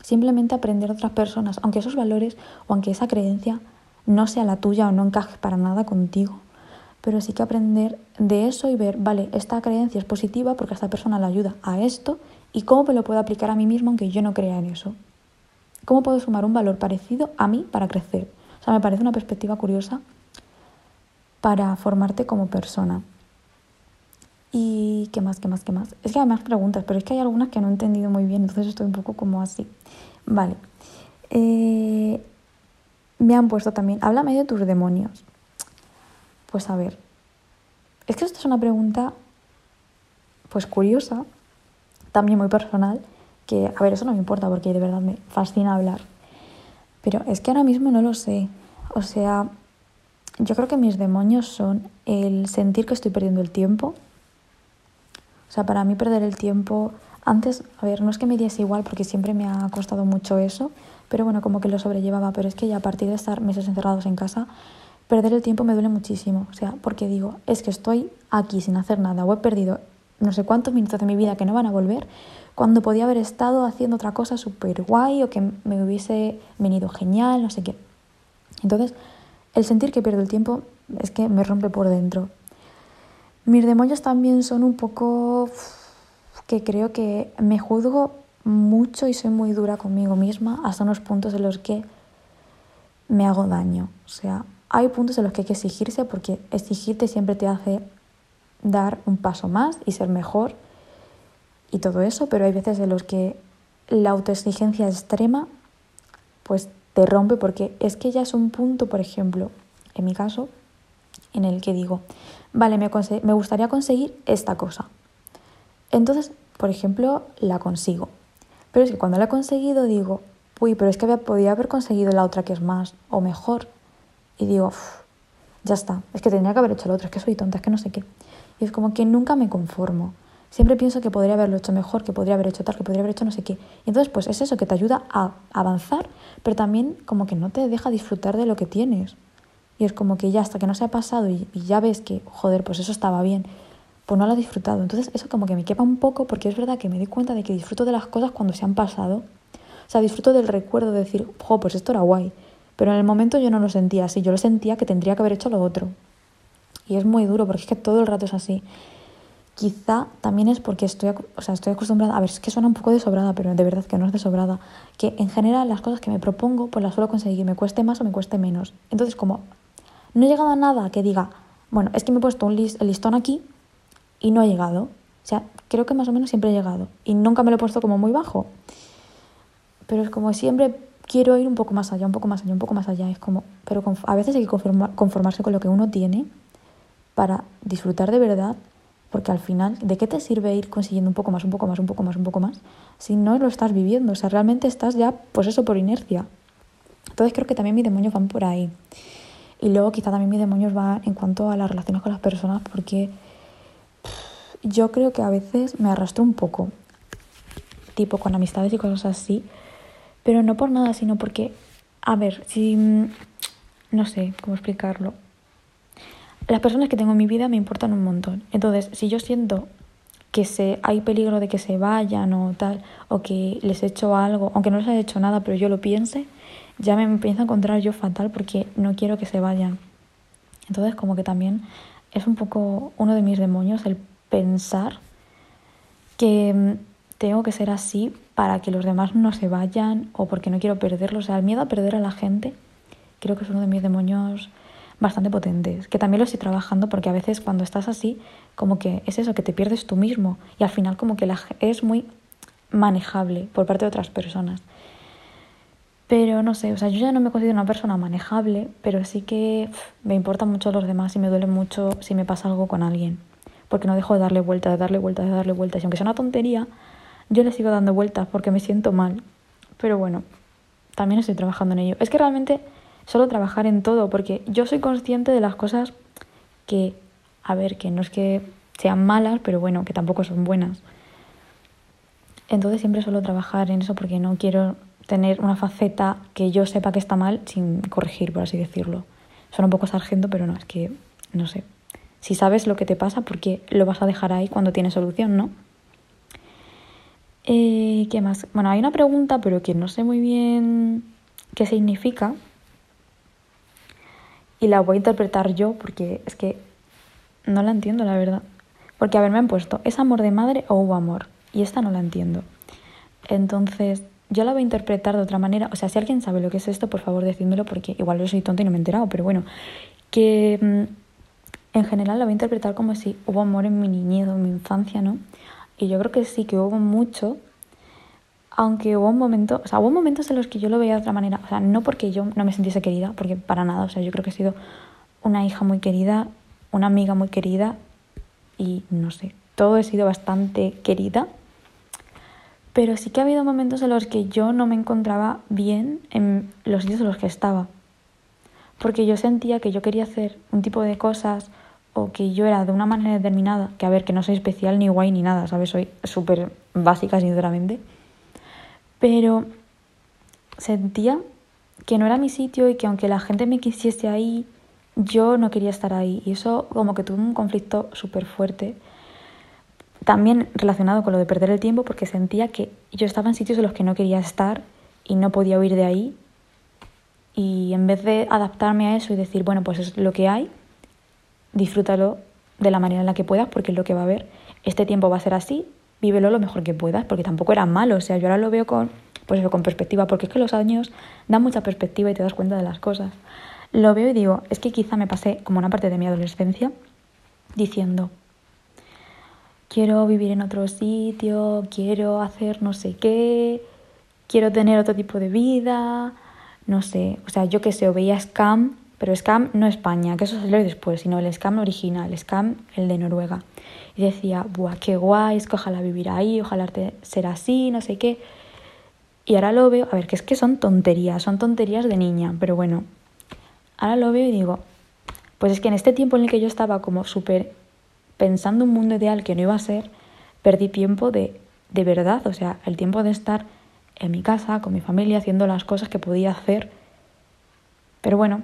simplemente aprender a otras personas, aunque esos valores o aunque esa creencia no sea la tuya o no encaje para nada contigo. Pero sí que aprender de eso y ver, vale, esta creencia es positiva porque esta persona la ayuda a esto y cómo me lo puedo aplicar a mí mismo aunque yo no crea en eso. ¿Cómo puedo sumar un valor parecido a mí para crecer? O sea, me parece una perspectiva curiosa para formarte como persona. ¿Y qué más, qué más, qué más? Es que hay más preguntas, pero es que hay algunas que no he entendido muy bien, entonces estoy un poco como así. Vale. Eh, me han puesto también, háblame de tus demonios. Pues a ver, es que esto es una pregunta pues curiosa, también muy personal, que a ver, eso no me importa porque de verdad me fascina hablar. Pero es que ahora mismo no lo sé. O sea, yo creo que mis demonios son el sentir que estoy perdiendo el tiempo. O sea, para mí perder el tiempo, antes, a ver, no es que me diese igual porque siempre me ha costado mucho eso, pero bueno, como que lo sobrellevaba, pero es que ya a partir de estar meses encerrados en casa, perder el tiempo me duele muchísimo. O sea, porque digo, es que estoy aquí sin hacer nada o he perdido no sé cuántos minutos de mi vida que no van a volver, cuando podía haber estado haciendo otra cosa súper guay o que me hubiese venido genial, no sé qué. Entonces, el sentir que pierdo el tiempo es que me rompe por dentro. Mis demonios también son un poco que creo que me juzgo mucho y soy muy dura conmigo misma hasta unos puntos en los que me hago daño. O sea, hay puntos en los que hay que exigirse porque exigirte siempre te hace dar un paso más y ser mejor y todo eso, pero hay veces en los que la autoexigencia extrema pues te rompe porque es que ya es un punto, por ejemplo, en mi caso, en el que digo, vale, me, me gustaría conseguir esta cosa. Entonces, por ejemplo, la consigo. Pero es que cuando la he conseguido digo, uy, pero es que podía haber conseguido la otra que es más o mejor. Y digo, ya está, es que tendría que haber hecho la otra, es que soy tonta, es que no sé qué. Y es como que nunca me conformo. Siempre pienso que podría haberlo hecho mejor, que podría haber hecho tal, que podría haber hecho no sé qué. Y entonces, pues es eso que te ayuda a avanzar, pero también como que no te deja disfrutar de lo que tienes. Y es como que ya hasta que no se ha pasado y, ya ves que, joder, pues eso estaba bien, pues no lo has disfrutado. Entonces eso como que me quepa un poco porque es verdad que me doy cuenta de que disfruto de las cosas cuando se han pasado. O sea, disfruto del recuerdo de decir, jo, pues esto era guay. Pero en el momento yo no lo sentía así, yo lo sentía que tendría que haber hecho lo otro. Y es muy duro porque es que todo el rato es así. Quizá también es porque estoy, o sea, estoy acostumbrada, a ver, es que suena un poco de sobrada, pero de verdad que no es de sobrada, que en general las cosas que me propongo, pues las suelo conseguir, me cueste más o me cueste menos. Entonces, como no he llegado a nada que diga, bueno, es que me he puesto un el listón aquí y no he llegado. O sea, creo que más o menos siempre he llegado y nunca me lo he puesto como muy bajo. Pero es como siempre quiero ir un poco más allá, un poco más allá, un poco más allá. Es como, pero a veces hay que conformarse con lo que uno tiene para disfrutar de verdad porque al final, ¿de qué te sirve ir consiguiendo un poco más, un poco más, un poco más, un poco más? Si no lo estás viviendo, o sea, realmente estás ya, pues eso, por inercia. Entonces creo que también mis demonios van por ahí. Y luego quizá también mis demonios van en cuanto a las relaciones con las personas, porque yo creo que a veces me arrastro un poco, tipo con amistades y cosas así, pero no por nada, sino porque, a ver, si, no sé cómo explicarlo, las personas que tengo en mi vida me importan un montón. Entonces, si yo siento que se, hay peligro de que se vayan o tal, o que les he hecho algo, aunque no les haya hecho nada, pero yo lo piense, ya me empiezo a encontrar yo fatal porque no quiero que se vayan. Entonces, como que también es un poco uno de mis demonios el pensar que mm, tengo que ser así para que los demás no se vayan o porque no quiero perderlos. O sea, el miedo a perder a la gente creo que es uno de mis demonios bastante potentes, que también lo estoy trabajando porque a veces cuando estás así, como que es eso, que te pierdes tú mismo y al final como que la, es muy manejable por parte de otras personas. Pero no sé, o sea, yo ya no me considero una persona manejable, pero sí que me importan mucho los demás y me duele mucho si me pasa algo con alguien. Porque no dejo de darle vuelta, de darle vuelta, de darle vueltas. Y aunque sea una tontería, yo le sigo dando vueltas porque me siento mal. Pero bueno, también estoy trabajando en ello. Es que realmente solo trabajar en todo, porque yo soy consciente de las cosas que, a ver, que no es que sean malas, pero bueno, que tampoco son buenas. Entonces siempre suelo trabajar en eso porque no quiero tener una faceta que yo sepa que está mal sin corregir, por así decirlo. Suena un poco sargento, pero no, es que, no sé. Si sabes lo que te pasa, ¿por qué lo vas a dejar ahí cuando tienes solución, no? Eh, ¿Qué más? Bueno, hay una pregunta, pero que no sé muy bien qué significa. Y la voy a interpretar yo porque es que no la entiendo, la verdad. Porque, a ver, me han puesto, ¿es amor de madre o hubo amor? Y esta no la entiendo. Entonces, yo la voy a interpretar de otra manera. O sea, si alguien sabe lo que es esto, por favor, decídmelo porque igual yo soy tonta y no me he enterado. Pero bueno, que mm, en general la voy a interpretar como si hubo amor en mi niñez o en mi infancia, ¿no? Y yo creo que sí, que hubo mucho. Aunque hubo un momento, o sea, hubo momentos en los que yo lo veía de otra manera. O sea, no porque yo no me sintiese querida, porque para nada. O sea, yo creo que he sido una hija muy querida, una amiga muy querida y no sé, todo he sido bastante querida. Pero sí que ha habido momentos en los que yo no me encontraba bien en los sitios en los que estaba. Porque yo sentía que yo quería hacer un tipo de cosas que yo era de una manera determinada, que a ver, que no soy especial ni guay ni nada, ¿sabes? Soy súper básica, sinceramente. Pero sentía que no era mi sitio y que aunque la gente me quisiese ahí, yo no quería estar ahí y eso como que tuve un conflicto súper fuerte. También relacionado con lo de perder el tiempo porque sentía que yo estaba en sitios en los que no quería estar y no podía huir de ahí. Y en vez de adaptarme a eso y decir, bueno, pues es lo que hay, disfrútalo de la manera en la que puedas porque es lo que va a haber. Este tiempo va a ser así, vívelo lo mejor que puedas porque tampoco era malo. O sea, yo ahora lo veo con, pues con perspectiva porque es que los años dan mucha perspectiva y te das cuenta de las cosas lo veo y digo, es que quizá me pasé como una parte de mi adolescencia diciendo, quiero vivir en otro sitio, quiero hacer no sé qué, quiero tener otro tipo de vida, no sé, o sea, yo qué sé, o veía Scam, pero Scam no España, que eso salió después, sino el Scam original, Scam el de Noruega. Y decía, buah, qué guay, es que ojalá vivir ahí, ojalá ser así, no sé qué. Y ahora lo veo, a ver, que es que son tonterías, son tonterías de niña, pero bueno, ahora lo veo y digo, pues es que en este tiempo en el que yo estaba como súper pensando un mundo ideal que no iba a ser, perdí tiempo de, de verdad, o sea, el tiempo de estar en mi casa, con mi familia, haciendo las cosas que podía hacer. Pero bueno,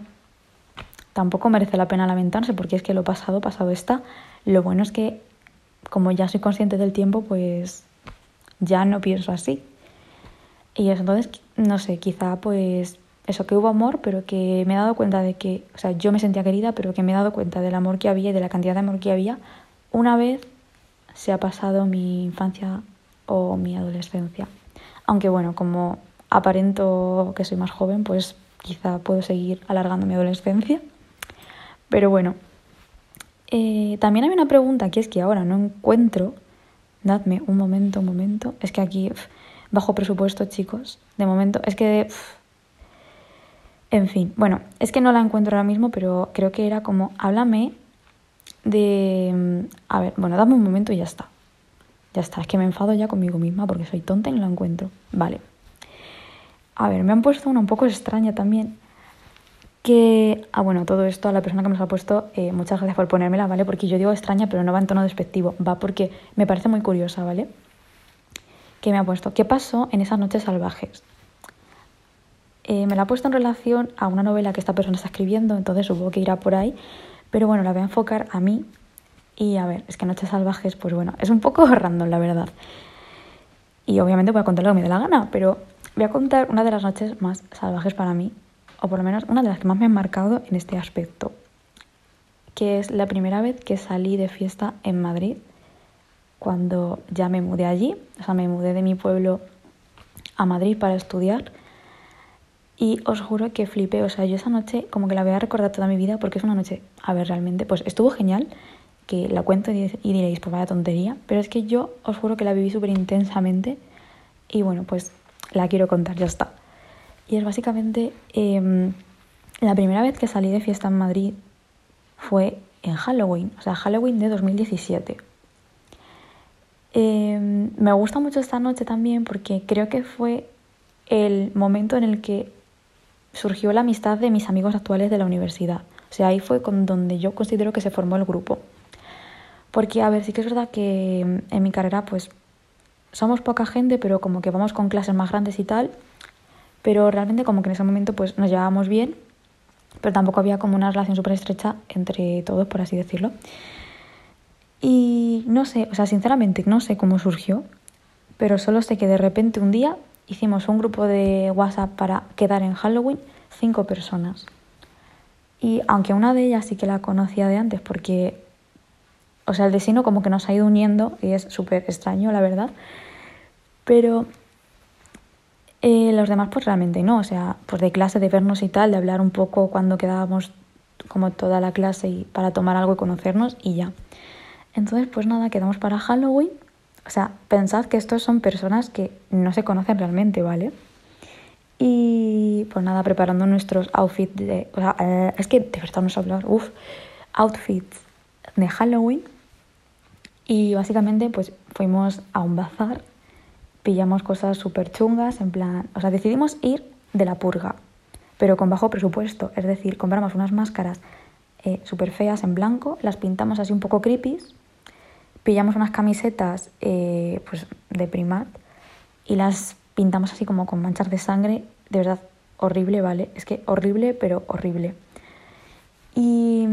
tampoco merece la pena lamentarse porque es que lo pasado, pasado está. Lo bueno es que como ya soy consciente del tiempo, pues ya no pienso así. Y entonces, no sé, quizá pues eso, que hubo amor, pero que me he dado cuenta de que, o sea, yo me sentía querida, pero que me he dado cuenta del amor que había y de la cantidad de amor que había una vez se ha pasado mi infancia o mi adolescencia. Aunque bueno, como aparento que soy más joven, pues quizá puedo seguir alargando mi adolescencia. Pero bueno, eh, también hay una pregunta que es que ahora no encuentro, dadme un momento, un momento, es que aquí bajo presupuesto chicos, de momento, es que... En fin, bueno, es que no la encuentro ahora mismo, pero creo que era como, háblame de... Mm, a ver, bueno, dame un momento y ya está. Ya está, es que me enfado ya conmigo misma porque soy tonta y no la encuentro. Vale. A ver, me han puesto una un poco extraña también. Que, ah, bueno, todo esto a la persona que me lo ha puesto, eh, muchas gracias por ponérmela, ¿vale? Porque yo digo extraña, pero no va en tono despectivo, va porque me parece muy curiosa, ¿vale? Que me ha puesto, ¿qué pasó en esas noches salvajes? Eh, me la ha puesto en relación a una novela que esta persona está escribiendo, entonces supongo que irá por ahí. Pero bueno, la voy a enfocar a mí. Y a ver, es que Noches Salvajes, pues bueno, es un poco random, la verdad. Y obviamente voy a contar lo que me dé la gana, pero voy a contar una de las noches más salvajes para mí, o por lo menos una de las que más me han marcado en este aspecto, que es la primera vez que salí de fiesta en Madrid, cuando ya me mudé allí, o sea, me mudé de mi pueblo a Madrid para estudiar y os juro que flipé, o sea, yo esa noche como que la voy a recordar toda mi vida porque es una noche, a ver, realmente, pues estuvo genial, que la cuento y diréis, pues vaya tontería, pero es que yo os juro que la viví súper intensamente y bueno, pues la quiero contar, ya está. Y es básicamente em, la primera vez que salí de fiesta en Madrid fue en Halloween, o sea, Halloween de 2017. Em, me gusta mucho esta noche también porque creo que fue el momento en el que surgió la amistad de mis amigos actuales de la universidad. O sea, ahí fue con donde yo considero que se formó el grupo. Porque, a ver, sí que es verdad que en mi carrera, pues, somos poca gente, pero como que vamos con clases más grandes y tal. Pero realmente como que en ese momento, pues, nos llevábamos bien, pero tampoco había como una relación súper estrecha entre todos, por así decirlo. Y no sé, o sea, sinceramente no sé cómo surgió, pero solo sé que de repente un día hicimos un grupo de WhatsApp para quedar en Halloween, cinco personas. Y aunque una de ellas sí que la conocía de antes, porque, o sea, el destino como que nos ha ido uniendo y es súper extraño, la verdad. Pero eh, los demás pues realmente no, o sea, pues de clase, de vernos y tal, de hablar un poco cuando quedábamos como toda la clase y para tomar algo y conocernos y ya. Entonces, pues nada, quedamos para Halloween. O sea, pensad que estos son personas que no se conocen realmente, ¿vale? Y pues nada, preparando nuestros outfits de... O sea, eh, es que de verdad no sé hablar, uff, outfits de Halloween. Y básicamente pues fuimos a un bazar, pillamos cosas súper chungas, en plan... O sea, decidimos ir de la purga, pero con bajo presupuesto. Es decir, compramos unas máscaras eh, súper feas en blanco, las pintamos así un poco creepy pillamos unas camisetas eh, pues de Primat y las pintamos así como con manchas de sangre, de verdad horrible, ¿vale? Es que horrible, pero horrible. Y,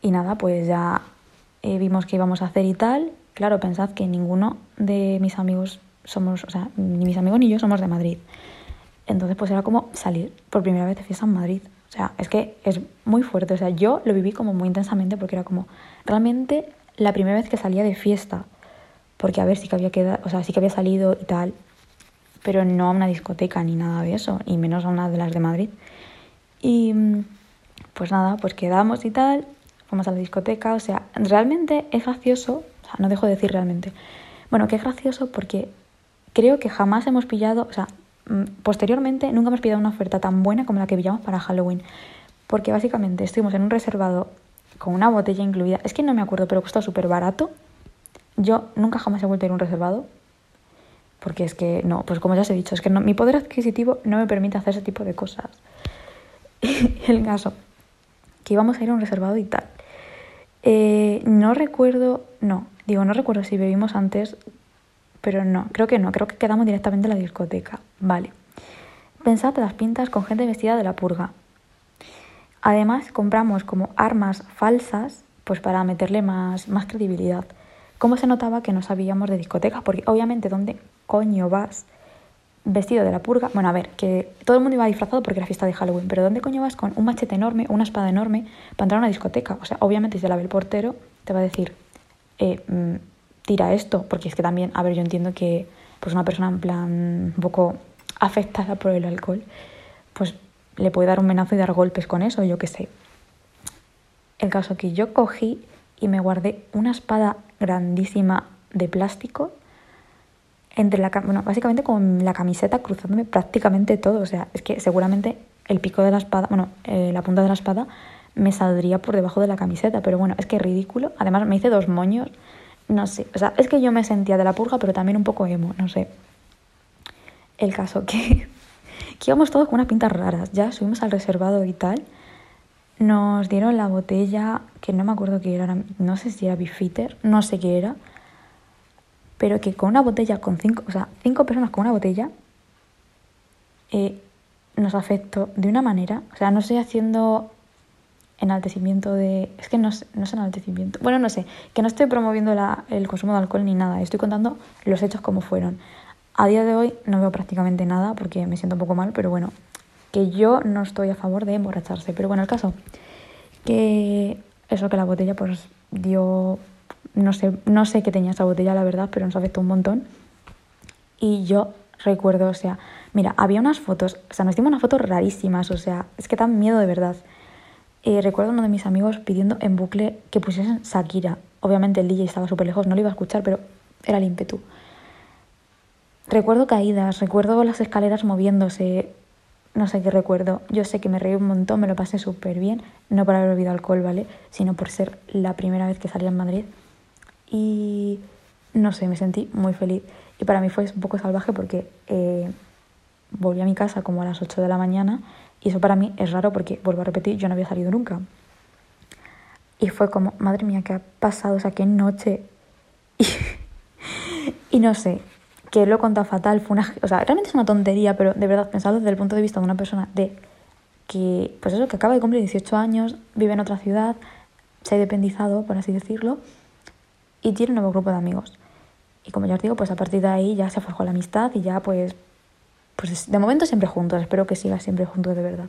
y nada, pues ya eh, vimos qué íbamos a hacer y tal. Claro, pensad que ninguno de mis amigos somos, o sea, ni mis amigos ni yo somos de Madrid. Entonces, pues era como salir por primera vez de fiesta en Madrid. O sea, es que es muy fuerte. O sea, yo lo viví como muy intensamente porque era como, realmente la primera vez que salía de fiesta, porque a ver, sí que había quedado, o sea, que había salido y tal, pero no a una discoteca ni nada de eso, y menos a una de las de Madrid. Y pues nada, pues quedamos y tal, fuimos a la discoteca, o sea, realmente es gracioso, sea, no dejo de decir realmente. Bueno, es gracioso porque creo que jamás hemos pillado, o sea, mm, posteriormente nunca hemos pillado una oferta tan buena como la que pillamos para Halloween, porque básicamente estuvimos en un reservado con una botella incluida. Es que no me acuerdo, pero costó súper barato. Yo nunca jamás he vuelto a ir a un reservado. Porque es que, no, pues como ya os he dicho, es que mi poder adquisitivo no me permite hacer ese tipo de cosas. el caso, que íbamos a ir a un reservado y tal. Eh, no recuerdo, no, digo, no recuerdo si bebimos antes, pero no, creo que no, creo que quedamos directamente en la discoteca. Vale. Pensad las pintas con gente vestida de la purga. Además, compramos como armas falsas, pues para meterle más, más credibilidad. ¿Cómo se notaba que no sabíamos de discotecas? Porque obviamente, ¿dónde coño vas vestido de la purga? Bueno, a ver, que todo el mundo iba disfrazado porque era fiesta de Halloween, pero ¿dónde coño vas con un machete enorme o una espada enorme para entrar a una discoteca? O sea, obviamente si te la ve el portero, te va a decir, eh, mm, tira esto, porque es que también, a ver, yo entiendo que pues una persona en plan un poco afectada por el alcohol, pues le puede dar un menazo y dar golpes con eso, yo qué sé. El caso que yo cogí y me guardé una espada grandísima de plástico entre la bueno, básicamente con la camiseta cruzándome prácticamente todo, o sea, es que seguramente el pico de la espada, bueno, eh, la punta de la espada me saldría por debajo de la camiseta, pero bueno, es que ridículo. Además me hice dos moños, no sé, o sea, es que yo me sentía de la purga, pero también un poco emo, no sé. El caso que que íbamos todos con unas pintas raras. Ya subimos al reservado y tal. Nos dieron la botella, que no me acuerdo qué era, no sé si era Bifitter, no sé qué era. Pero que con una botella, con cinco, o sea, cinco personas con una botella, eh, nos afectó de una manera. O sea, no estoy haciendo enaltecimiento de. Es que no, no es enaltecimiento. Bueno, no sé, que no estoy promoviendo la, el consumo de alcohol ni nada. Estoy contando los hechos como fueron. A día de hoy no veo prácticamente nada porque me siento un poco mal, pero bueno, que yo no estoy a favor de emborracharse. Pero bueno, el caso, que eso que la botella pues dio, no sé, no sé qué tenía esa botella, la verdad, pero nos afectó un montón. Y yo recuerdo, o sea, mira, había unas fotos, o sea, nos dimos unas fotos rarísimas, o sea, es que dan miedo de verdad. Eh, recuerdo uno de mis amigos pidiendo en bucle que pusiesen Shakira. Obviamente el DJ estaba súper lejos, no lo iba a escuchar, pero era el ímpetu. Recuerdo caídas, recuerdo las escaleras moviéndose, no sé qué recuerdo. Yo sé que me reí un montón, me lo pasé súper bien, no por haber bebido alcohol, ¿vale? Sino por ser la primera vez que salía en Madrid. Y no sé, me sentí muy feliz. Y para mí fue un poco salvaje porque eh, volví a mi casa como a las 8 de la mañana y eso para mí es raro porque, vuelvo a repetir, yo no había salido nunca. Y fue como, madre mía, ¿qué ha pasado? O sea, qué noche. Y, no sé, que lo he contado fatal, fue una... O sea, realmente es una tontería, pero de verdad, pensado desde el punto de vista de una persona de que, pues eso, que acaba de cumplir 18 años, vive en otra ciudad, se ha independizado, por así decirlo, y tiene un nuevo grupo de amigos. Y como ya os digo, pues a partir de ahí ya se forjó la amistad y ya pues, pues de momento siempre juntos, espero que siga siempre juntos de verdad.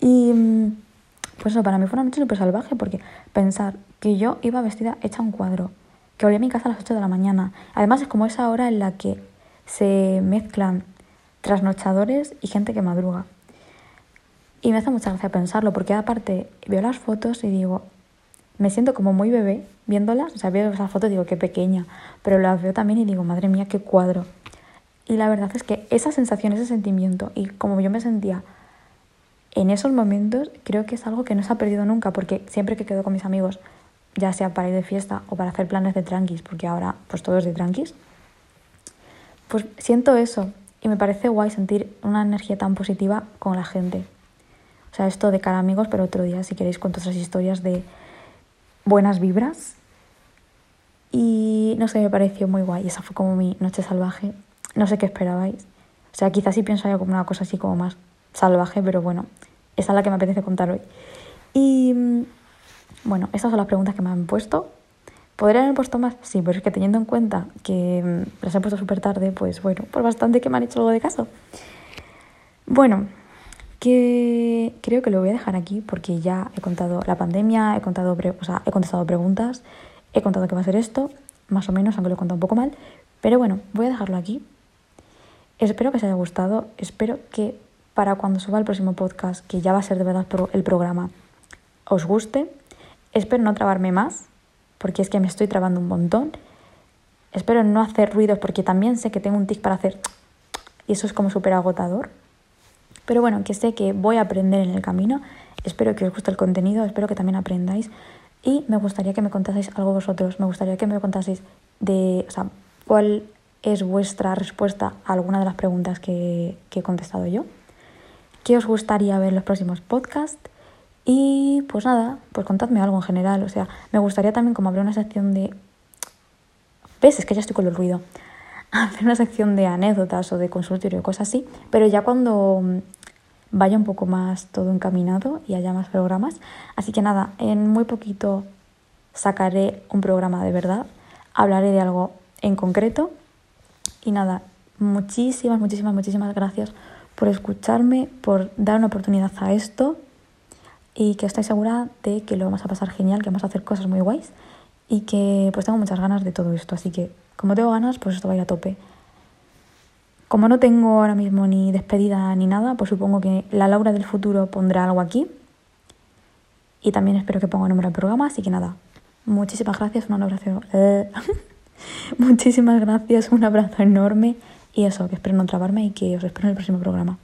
Y mm, pues eso, para mí fue una noche súper salvaje porque pensar que yo iba vestida hecha un cuadro, que volví a mi casa a las 8 de la mañana. Además es como esa hora en la que se mezclan trasnochadores y gente que madruga. Y me hace mucha gracia pensarlo porque aparte veo las fotos y digo, me siento como muy bebé viéndolas, o sea, veo esas fotos y digo, qué pequeña, pero las veo también y digo, madre mía, qué cuadro. Y la verdad es que esa sensación, ese sentimiento, y como yo me sentía en esos momentos, creo que es algo que no se ha perdido nunca, porque siempre que quedo con mis amigos, ya sea para ir de fiesta o para hacer planes de tranquis, porque ahora pues todo es de tranquis, pues siento eso y me parece guay sentir una energía tan positiva con la gente. O sea, esto de cara amigos, pero otro día si queréis con otras historias de buenas vibras. Y no sé, me pareció muy guay. Esa fue como mi noche salvaje. No sé qué esperabais. O sea, quizás sí pienso como una cosa así como más salvaje, pero bueno, esa es la que me apetece contar hoy. Y mm, bueno, estas son las preguntas que me han puesto. ¿Podría haber puesto más? Sí, pero es que teniendo en cuenta que mm, las he puesto súper tarde, pues bueno, por bastante que me han hecho algo de caso. Bueno, que creo que lo voy a dejar aquí porque ya he contado la pandemia, he, contado o sea, he contestado preguntas, he contado que va a ser esto, más o menos, aunque lo he contado un poco mal. Pero bueno, voy a dejarlo aquí. Espero que os haya gustado, espero que para cuando suba el próximo podcast, que ya va a ser de verdad el programa, os guste. Espero no trabarme más, porque es que me estoy trabando un montón. Espero no hacer ruidos, porque también sé que tengo un tic para hacer... Y eso es como súper agotador. Pero bueno, que sé que voy a aprender en el camino. Espero que os guste el contenido, espero que también aprendáis. Y me gustaría que me contaseis algo vosotros. Me gustaría que me contaseis de, o sea, cuál es vuestra respuesta a alguna de las preguntas que, que he contestado yo. ¿Qué os gustaría ver en los próximos podcasts? Y pues nada, pues contadme algo en general. O sea, me gustaría también como abrir una sección de... ¿Ves? Es que ya estoy con el ruido. Hacer una sección de anécdotas o de consultorio cosas así. Pero ya cuando vaya un poco más todo encaminado y haya más programas. Así que nada, en muy poquito sacaré un programa de verdad, hablaré de algo en concreto y nada, muchísimas, muchísimas, muchísimas gracias por escucharme, por dar una oportunidad a esto y que estoy segura de que lo vamos a pasar genial, que vamos a hacer cosas muy guays y que pues tengo muchas ganas de todo esto, así que como tengo ganas, pues esto va a ir a tope. Como no tengo ahora mismo ni despedida ni nada, pues supongo que la Laura del futuro pondrá algo aquí. Y también espero que ponga nombre al programa, así que nada. Muchísimas gracias, un abrazo. muchísimas gracias, un abrazo enorme. Y eso, que espero no trabarme y que os espero en el próximo programa.